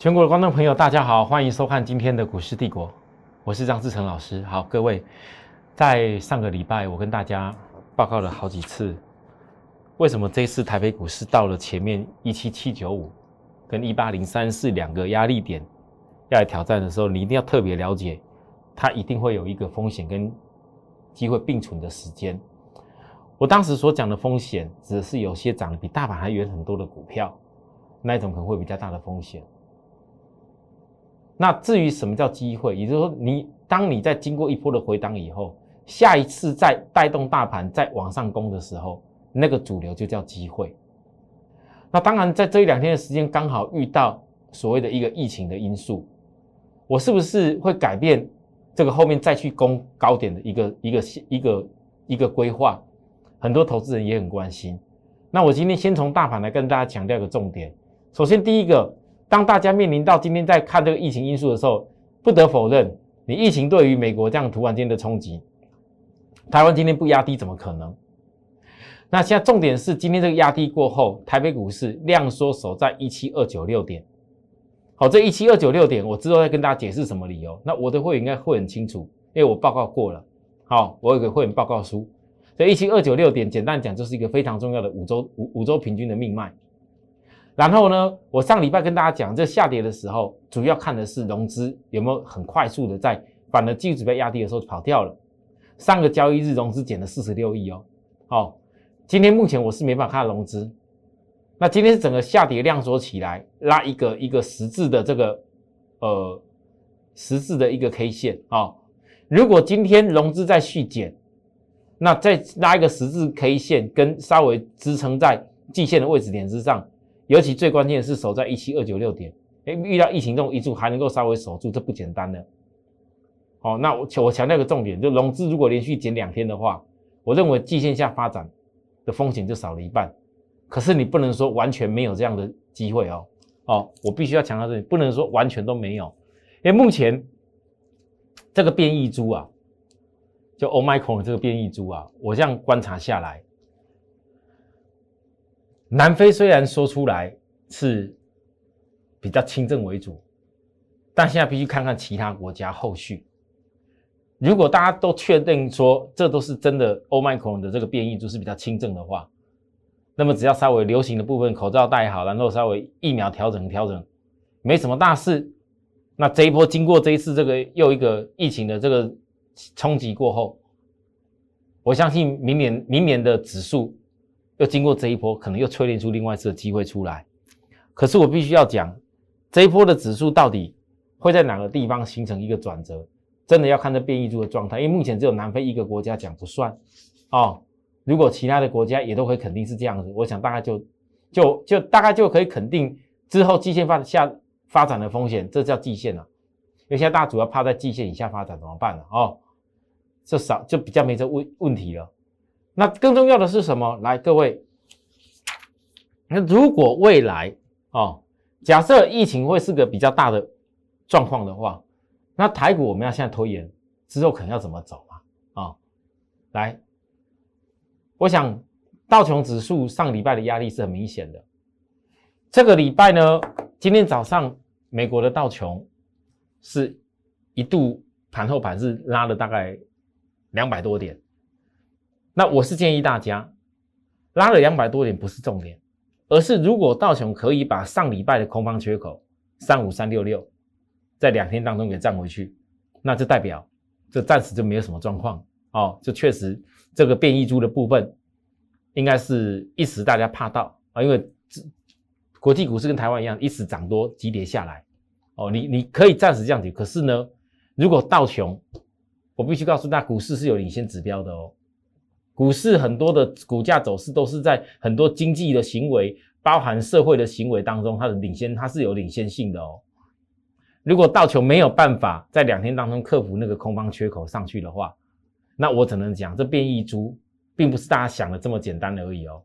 全国的观众朋友，大家好，欢迎收看今天的股市帝国，我是张志成老师。好，各位，在上个礼拜我跟大家报告了好几次，为什么这次台北股市到了前面一七七九五跟一八零三四两个压力点要来挑战的时候，你一定要特别了解，它一定会有一个风险跟机会并存的时间。我当时所讲的风险，指的是有些涨得比大盘还远很多的股票，那一种可能会比较大的风险。那至于什么叫机会，也就是说，你当你在经过一波的回档以后，下一次再带动大盘再往上攻的时候，那个主流就叫机会。那当然，在这一两天的时间刚好遇到所谓的一个疫情的因素，我是不是会改变这个后面再去攻高点的一个一个一个一个规划？很多投资人也很关心。那我今天先从大盘来跟大家强调一个重点。首先，第一个，当大家面临到今天在看这个疫情因素的时候，不得否认，你疫情对于美国这样突然间的冲击，台湾今天不压低怎么可能？那现在重点是今天这个压低过后，台北股市量缩守在一七二九六点。好，这一七二九六点，我之后再跟大家解释什么理由。那我的会员应该会很清楚，因为我报告过了。好，我有个会员报告书。这一七二九六点，简单讲就是一个非常重要的五周五五周平均的命脉。然后呢，我上礼拜跟大家讲，这下跌的时候，主要看的是融资有没有很快速的在反而技术指标压低的时候跑掉了。上个交易日融资减了四十六亿哦。好，今天目前我是没办法看融资。那今天是整个下跌量缩起来，拉一个一个十字的这个呃十字的一个 K 线啊。如果今天融资再续减，那再拉一个十字 K 线，跟稍微支撑在季线的位置点之上，尤其最关键的是守在一七二九六点。哎，遇到疫情这种一柱还能够稍微守住，这不简单的。好，那我我强调个重点，就融资如果连续减两天的话，我认为季线下发展的风险就少了一半。可是你不能说完全没有这样的机会哦。哦，我必须要强调这里，不能说完全都没有，因为目前这个变异株啊。就 Omicron 这个变异株啊，我这样观察下来，南非虽然说出来是比较轻症为主，但现在必须看看其他国家后续。如果大家都确定说这都是真的 Omicron 的这个变异株是比较轻症的话，那么只要稍微流行的部分口罩戴好，然后稍微疫苗调整调整，没什么大事。那这一波经过这一次这个又一个疫情的这个。冲击过后，我相信明年明年的指数又经过这一波，可能又淬炼出另外一次的机会出来。可是我必须要讲，这一波的指数到底会在哪个地方形成一个转折，真的要看这变异株的状态。因为目前只有南非一个国家讲不算哦。如果其他的国家也都可以肯定是这样子，我想大概就就就大概就可以肯定之后季线发下发展的风险，这叫季线了。因为现在大家主要怕在季线以下发展怎么办呢？哦，就少就比较没这问问题了。那更重要的是什么？来，各位，那如果未来哦，假设疫情会是个比较大的状况的话，那台股我们要现在推演之后可能要怎么走嘛？啊，来，我想道琼指数上礼拜的压力是很明显的。这个礼拜呢，今天早上美国的道琼。是一度盘后盘是拉了大概两百多点，那我是建议大家拉了两百多点不是重点，而是如果道琼可以把上礼拜的空方缺口三五三六六在两天当中给站回去，那就代表这暂时就没有什么状况哦，这确实这个变异株的部分应该是一时大家怕到啊，因为国际股市跟台湾一样，一时涨多急跌下来。哦，你你可以暂时降低，可是呢，如果道琼，我必须告诉大家，股市是有领先指标的哦。股市很多的股价走势都是在很多经济的行为，包含社会的行为当中，它的领先它是有领先性的哦。如果道琼没有办法在两天当中克服那个空方缺口上去的话，那我只能讲，这变异株并不是大家想的这么简单而已哦。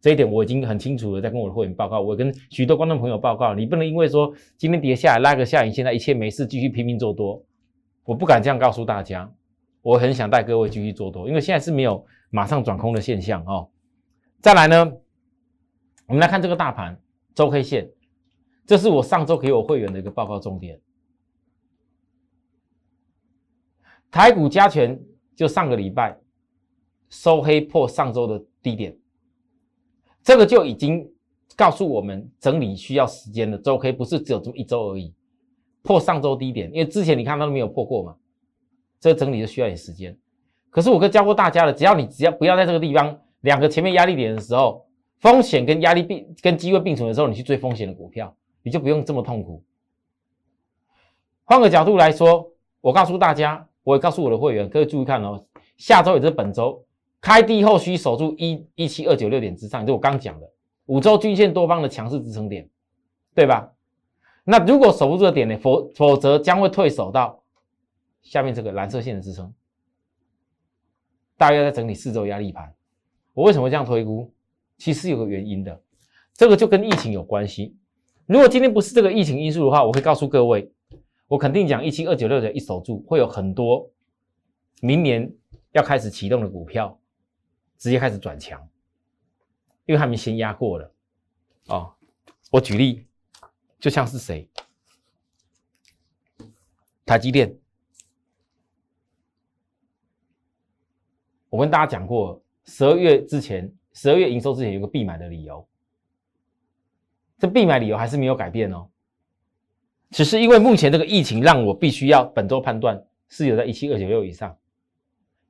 这一点我已经很清楚的在跟我的会员报告，我跟许多观众朋友报告，你不能因为说今天跌下来拉个下影线，在一切没事，继续拼命做多，我不敢这样告诉大家。我很想带各位继续做多，因为现在是没有马上转空的现象哦。再来呢，我们来看这个大盘周 K 线，这是我上周给我会员的一个报告重点。台股加权就上个礼拜收黑破上周的低点，这个就已经告诉我们整理需要时间的周 K 不是只有这么一周而已。破上周低点，因为之前你看它都没有破过嘛，这整理就需要点时间。可是我跟教过大家了，只要你只要不要在这个地方两个前面压力点的时候，风险跟压力并跟机会并存的时候，你去追风险的股票，你就不用这么痛苦。换个角度来说，我告诉大家。我也告诉我的会员，各位注意看哦，下周也是本周开低后需守住一一七二九六点之上，就我刚讲的五周均线多方的强势支撑点，对吧？那如果守不住的点呢？否否则将会退守到下面这个蓝色线的支撑，大约在整理四周压力盘。我为什么这样推估？其实有个原因的，这个就跟疫情有关系。如果今天不是这个疫情因素的话，我会告诉各位。我肯定讲一七二九六的一守住，会有很多明年要开始启动的股票直接开始转强，因为他们先压过了哦。我举例，就像是谁，台积电。我跟大家讲过，十二月之前，十二月营收之前有个必买的理由，这必买理由还是没有改变哦。只是因为目前这个疫情，让我必须要本周判断是有在一七二九六以上。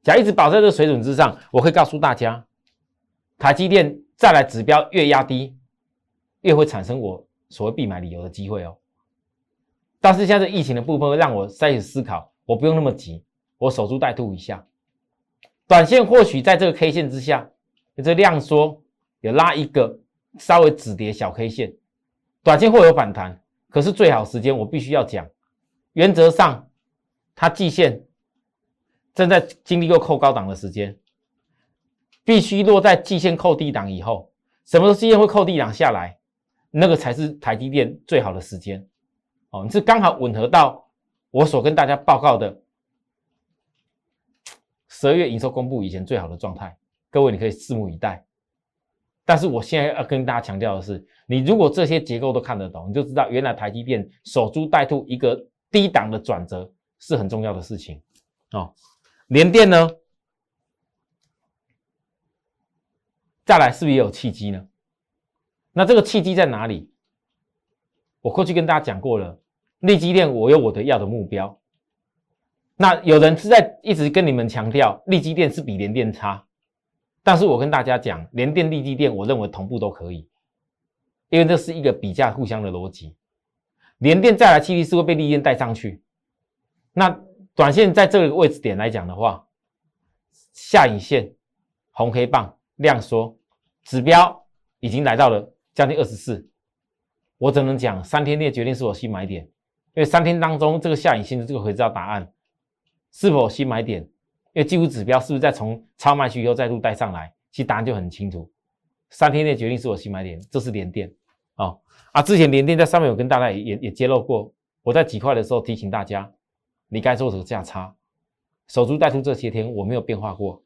假一直保在这个水准之上，我会告诉大家，台积电再来指标越压低，越会产生我所谓必买理由的机会哦。但是现在疫情的部分会让我开始思考，我不用那么急，我守株待兔一下。短线或许在这个 K 线之下，这量缩有拉一个稍微止跌小 K 线，短线会有反弹。可是最好时间，我必须要讲，原则上，它季线正在经历过扣高档的时间，必须落在季线扣低档以后，什么时候季线会扣低档下来，那个才是台积电最好的时间。哦，你是刚好吻合到我所跟大家报告的十二月营收公布以前最好的状态，各位你可以拭目以待。但是我现在要跟大家强调的是，你如果这些结构都看得懂，你就知道原来台积电守株待兔一个低档的转折是很重要的事情哦。联电呢，再来是不是也有契机呢？那这个契机在哪里？我过去跟大家讲过了，利基电我有我的要的目标。那有人是在一直跟你们强调，利基电是比联电差。但是我跟大家讲，联电、力基电，我认为同步都可以，因为这是一个比价互相的逻辑。联电再来气力是会被利电带上去，那短线在这个位置点来讲的话，下影线红黑棒量缩，指标已经来到了将近二十四，我只能讲三天内决定是我新买点，因为三天当中这个下影线的这个回知道答案是否新买点。因为技术指标是不是在从超卖区以后再度带上来？其实答案就很清楚，三天内决定是我新买点，这是连电哦啊！之前连电在上面有跟大家也也也揭露过，我在几块的时候提醒大家，你该做这个价差，守株待兔这些天我没有变化过。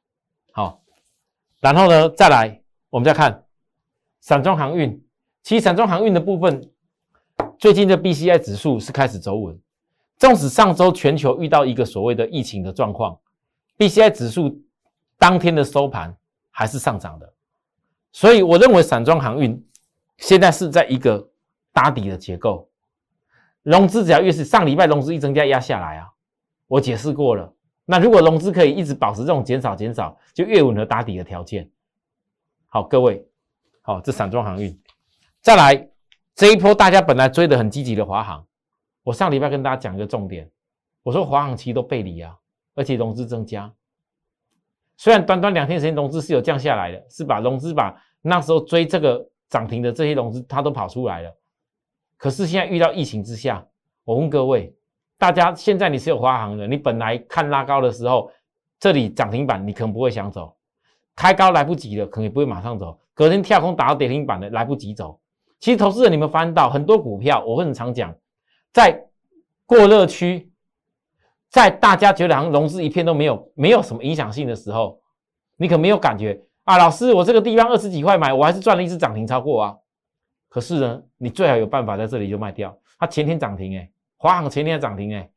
好，然后呢再来，我们再看散装航运，其实散装航运的部分，最近的 BCI 指数是开始走稳，纵使上周全球遇到一个所谓的疫情的状况。B C I 指数当天的收盘还是上涨的，所以我认为散装航运现在是在一个打底的结构，融资只要越是上礼拜融资一增加压下来啊，我解释过了。那如果融资可以一直保持这种减少减少，就越吻合打底的条件。好，各位，好，这散装航运再来这一波大家本来追的很积极的华航，我上礼拜跟大家讲一个重点，我说华航期都背离啊。而且融资增加，虽然短短两天时间融资是有降下来的，是把融资把那时候追这个涨停的这些融资它都跑出来了。可是现在遇到疫情之下，我问各位，大家现在你是有华航的，你本来看拉高的时候，这里涨停板你可能不会想走，开高来不及了，可能也不会马上走，隔天跳空打到跌停板的来不及走。其实投资人你们翻到很多股票，我会很常讲，在过热区。在大家觉得好像融资一片都没有，没有什么影响性的时候，你可没有感觉啊？老师，我这个地方二十几块买，我还是赚了一只涨停超过啊！可是呢，你最好有办法在这里就卖掉。它前天涨停哎，华航前天涨停哎，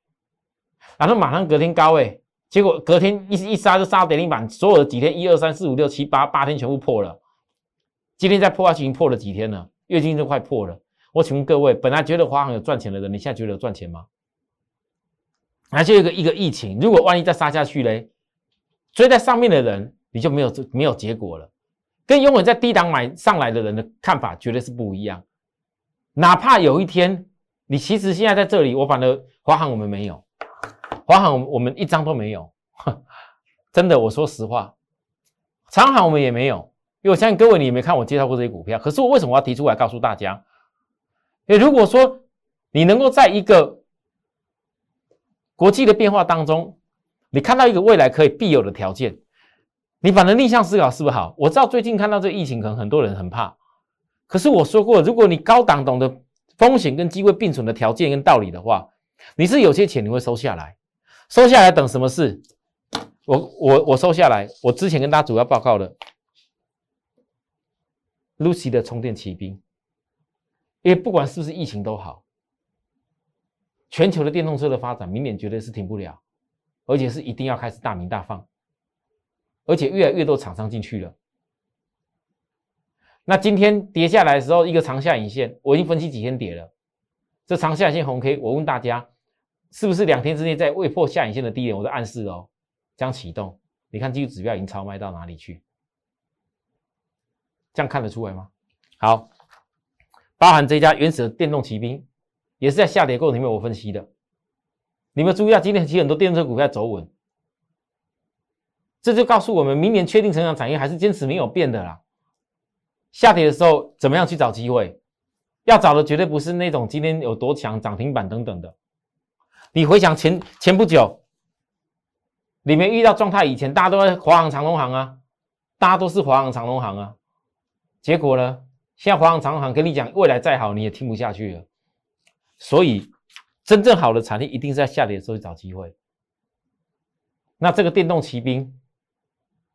然后马上隔天高哎，结果隔天一一杀就杀到跌停板，所有的几天一二三四五六七八八天全部破了。今天再破下去已经破了几天了，月经都快破了。我请问各位，本来觉得华航有赚钱的人，你现在觉得有赚钱吗？还就一个一个疫情，如果万一再杀下去嘞，追在上面的人你就没有没有结果了。跟永远在低档买上来的人的看法绝对是不一样。哪怕有一天你其实现在在这里，我反正华航我们没有，华航我们一张都没有，真的，我说实话，长航我们也没有，因为我相信各位你也没看我介绍过这些股票。可是我为什么要提出来告诉大家？因为如果说你能够在一个国际的变化当中，你看到一个未来可以必有的条件。你反正逆向思考是不是好？我知道最近看到这个疫情，可能很多人很怕。可是我说过，如果你高档懂得风险跟机会并存的条件跟道理的话，你是有些钱你会收下来，收下来等什么事？我我我收下来。我之前跟大家主要报告的，Lucy 的充电骑兵，因为不管是不是疫情都好，全球的电动车的发展，明年绝对是停不了，而且是一定要开始大鸣大放。而且越来越多厂商进去了。那今天跌下来的时候，一个长下影线，我已经分析几天跌了。这长下影线红 K，我问大家，是不是两天之内在未破下影线的低点？我在暗示哦，将启动。你看技术指标已经超卖到哪里去？这样看得出来吗？好，包含这家原始的电动骑兵，也是在下跌过程里面我分析的。你们注意一下，今天其实很多电动车股票走稳。这就告诉我们，明年确定成长产业还是坚持没有变的啦。下跌的时候，怎么样去找机会？要找的绝对不是那种今天有多强、涨停板等等的。你回想前前不久，你们遇到状态以前，大家都在华航、长隆行啊，大家都是华航、长隆行啊。结果呢，现在华航、长航跟你讲，未来再好你也听不下去了。所以，真正好的产业一定是在下跌的时候去找机会。那这个电动骑兵。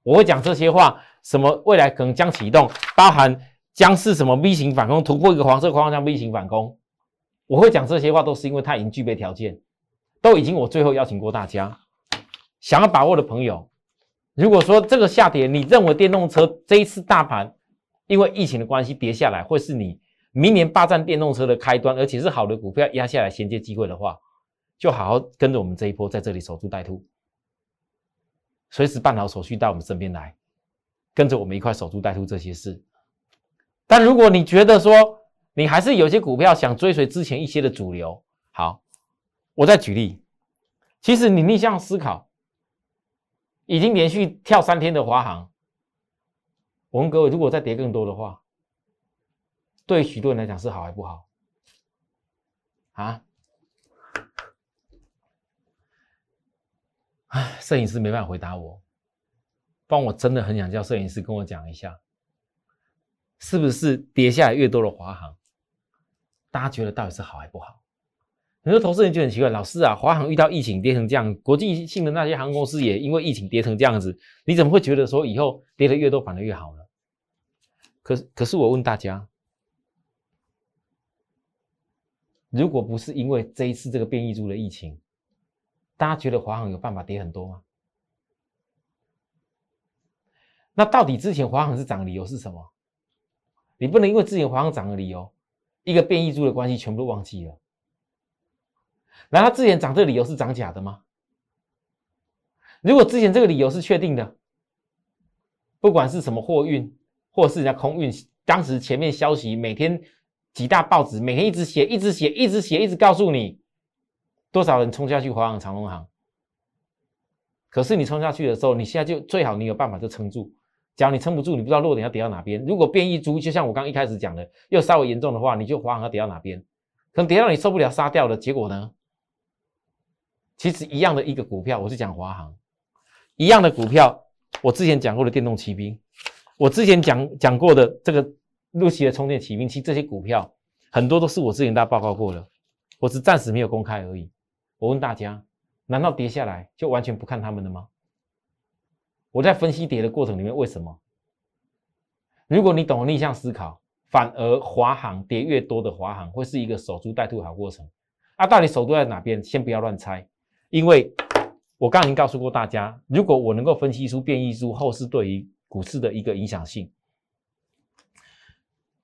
我会讲这些话，什么未来可能将启动，包含将是什么 V 型反攻突破一个黄色框架 V 型反攻。我会讲这些话，都是因为它已经具备条件，都已经我最后邀请过大家，想要把握的朋友，如果说这个下跌，你认为电动车这一次大盘因为疫情的关系跌下来，会是你明年霸占电动车的开端，而且是好的股票压下来衔接机会的话，就好好跟着我们这一波在这里守株待兔。随时办好手续到我们身边来，跟着我们一块守株待兔这些事。但如果你觉得说你还是有些股票想追随之前一些的主流，好，我再举例。其实你逆向思考，已经连续跳三天的华航，我问各位，如果再跌更多的话，对许多人来讲是好还不好？啊？唉，摄影师没办法回答我，不然我真的很想叫摄影师跟我讲一下，是不是跌下来越多的华航，大家觉得到底是好还不好？很多投资人就很奇怪，老师啊，华航遇到疫情跌成这样，国际性的那些航空公司也因为疫情跌成这样子，你怎么会觉得说以后跌的越多反而越好呢？可是，可是我问大家，如果不是因为这一次这个变异株的疫情，大家觉得华航有办法跌很多吗？那到底之前华航是涨的理由是什么？你不能因为之前华航涨的理由，一个变异株的关系全部都忘记了。难道之前涨这个理由是涨假的吗？如果之前这个理由是确定的，不管是什么货运，或是人家空运，当时前面消息每天几大报纸每天一直写，一直写，一直写，一直告诉你。多少人冲下去华航、长隆航？可是你冲下去的时候，你现在就最好你有办法就撑住。假如你撑不住，你不知道落点要跌到哪边。如果变异株就像我刚一开始讲的，又稍微严重的话，你就华航要跌到哪边？可能跌到你受不了杀掉的结果呢？其实一样的一个股票，我是讲华航，一样的股票，我之前讲过的电动骑兵，我之前讲讲过的这个陆奇的充电骑兵，其实这些股票很多都是我之前大家报告过的。我只暂时没有公开而已。我问大家，难道跌下来就完全不看他们的吗？我在分析跌的过程里面，为什么？如果你懂逆向思考，反而华航跌越多的华航会是一个守株待兔的好过程。啊，到底守株在哪边？先不要乱猜，因为我刚已经告诉过大家，如果我能够分析出变异株后市对于股市的一个影响性，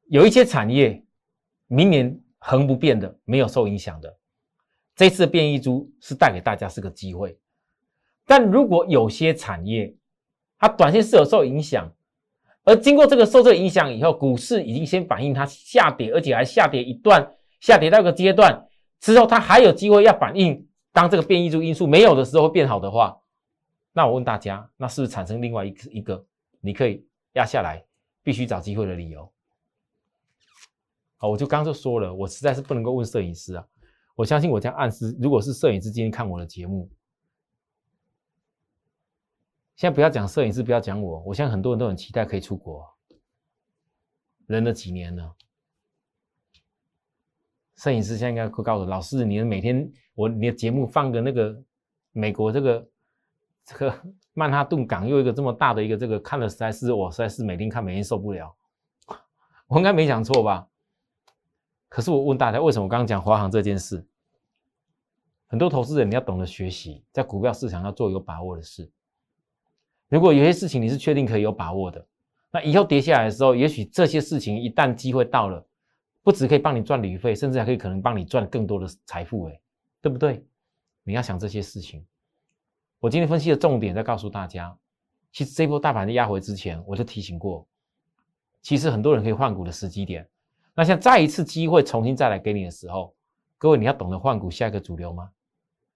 有一些产业明年恒不变的，没有受影响的，这次的变异株是带给大家是个机会。但如果有些产业它短线是有受影响。而经过这个受这个影响以后，股市已经先反映它下跌，而且还下跌一段，下跌到一个阶段之后，它还有机会要反映。当这个变异株因素没有的时候会变好的话，那我问大家，那是不是产生另外一个一个你可以压下来，必须找机会的理由？好，我就刚刚就说了，我实在是不能够问摄影师啊。我相信我这样暗示，如果是摄影师今天看我的节目。现在不要讲摄影师，不要讲我。我相信很多人都很期待可以出国，忍了几年了。摄影师现在应该会告诉老师，你每天我你的节目放个那个美国这个这个曼哈顿港又一个这么大的一个这个看了实在是我实在是每天看每天受不了。我应该没讲错吧？可是我问大家，为什么我刚刚讲华航这件事？很多投资人你要懂得学习，在股票市场要做有把握的事。如果有些事情你是确定可以有把握的，那以后跌下来的时候，也许这些事情一旦机会到了，不止可以帮你赚旅费，甚至还可以可能帮你赚更多的财富，哎，对不对？你要想这些事情。我今天分析的重点在告诉大家，其实这波大盘的压回之前，我就提醒过，其实很多人可以换股的时机点。那像再一次机会重新再来给你的时候，各位你要懂得换股下一个主流吗？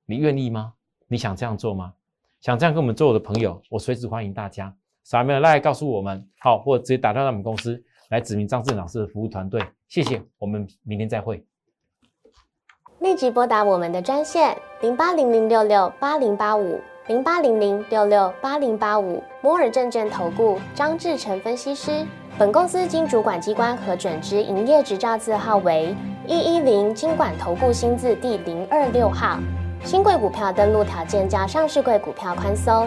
你愿意吗？你想这样做吗？想这样跟我们做我的朋友，我随时欢迎大家扫描来告诉我们，好，或者直接打到我们公司来指明张志老师的服务团队。谢谢，我们明天再会。立即拨打我们的专线零八零零六六八零八五零八零零六六八零八五摩尔证券投顾张志成分析师。本公司经主管机关核准之营业执照字号为一一零金管投顾新字第零二六号。新贵股票登录条件较上市贵股票宽松，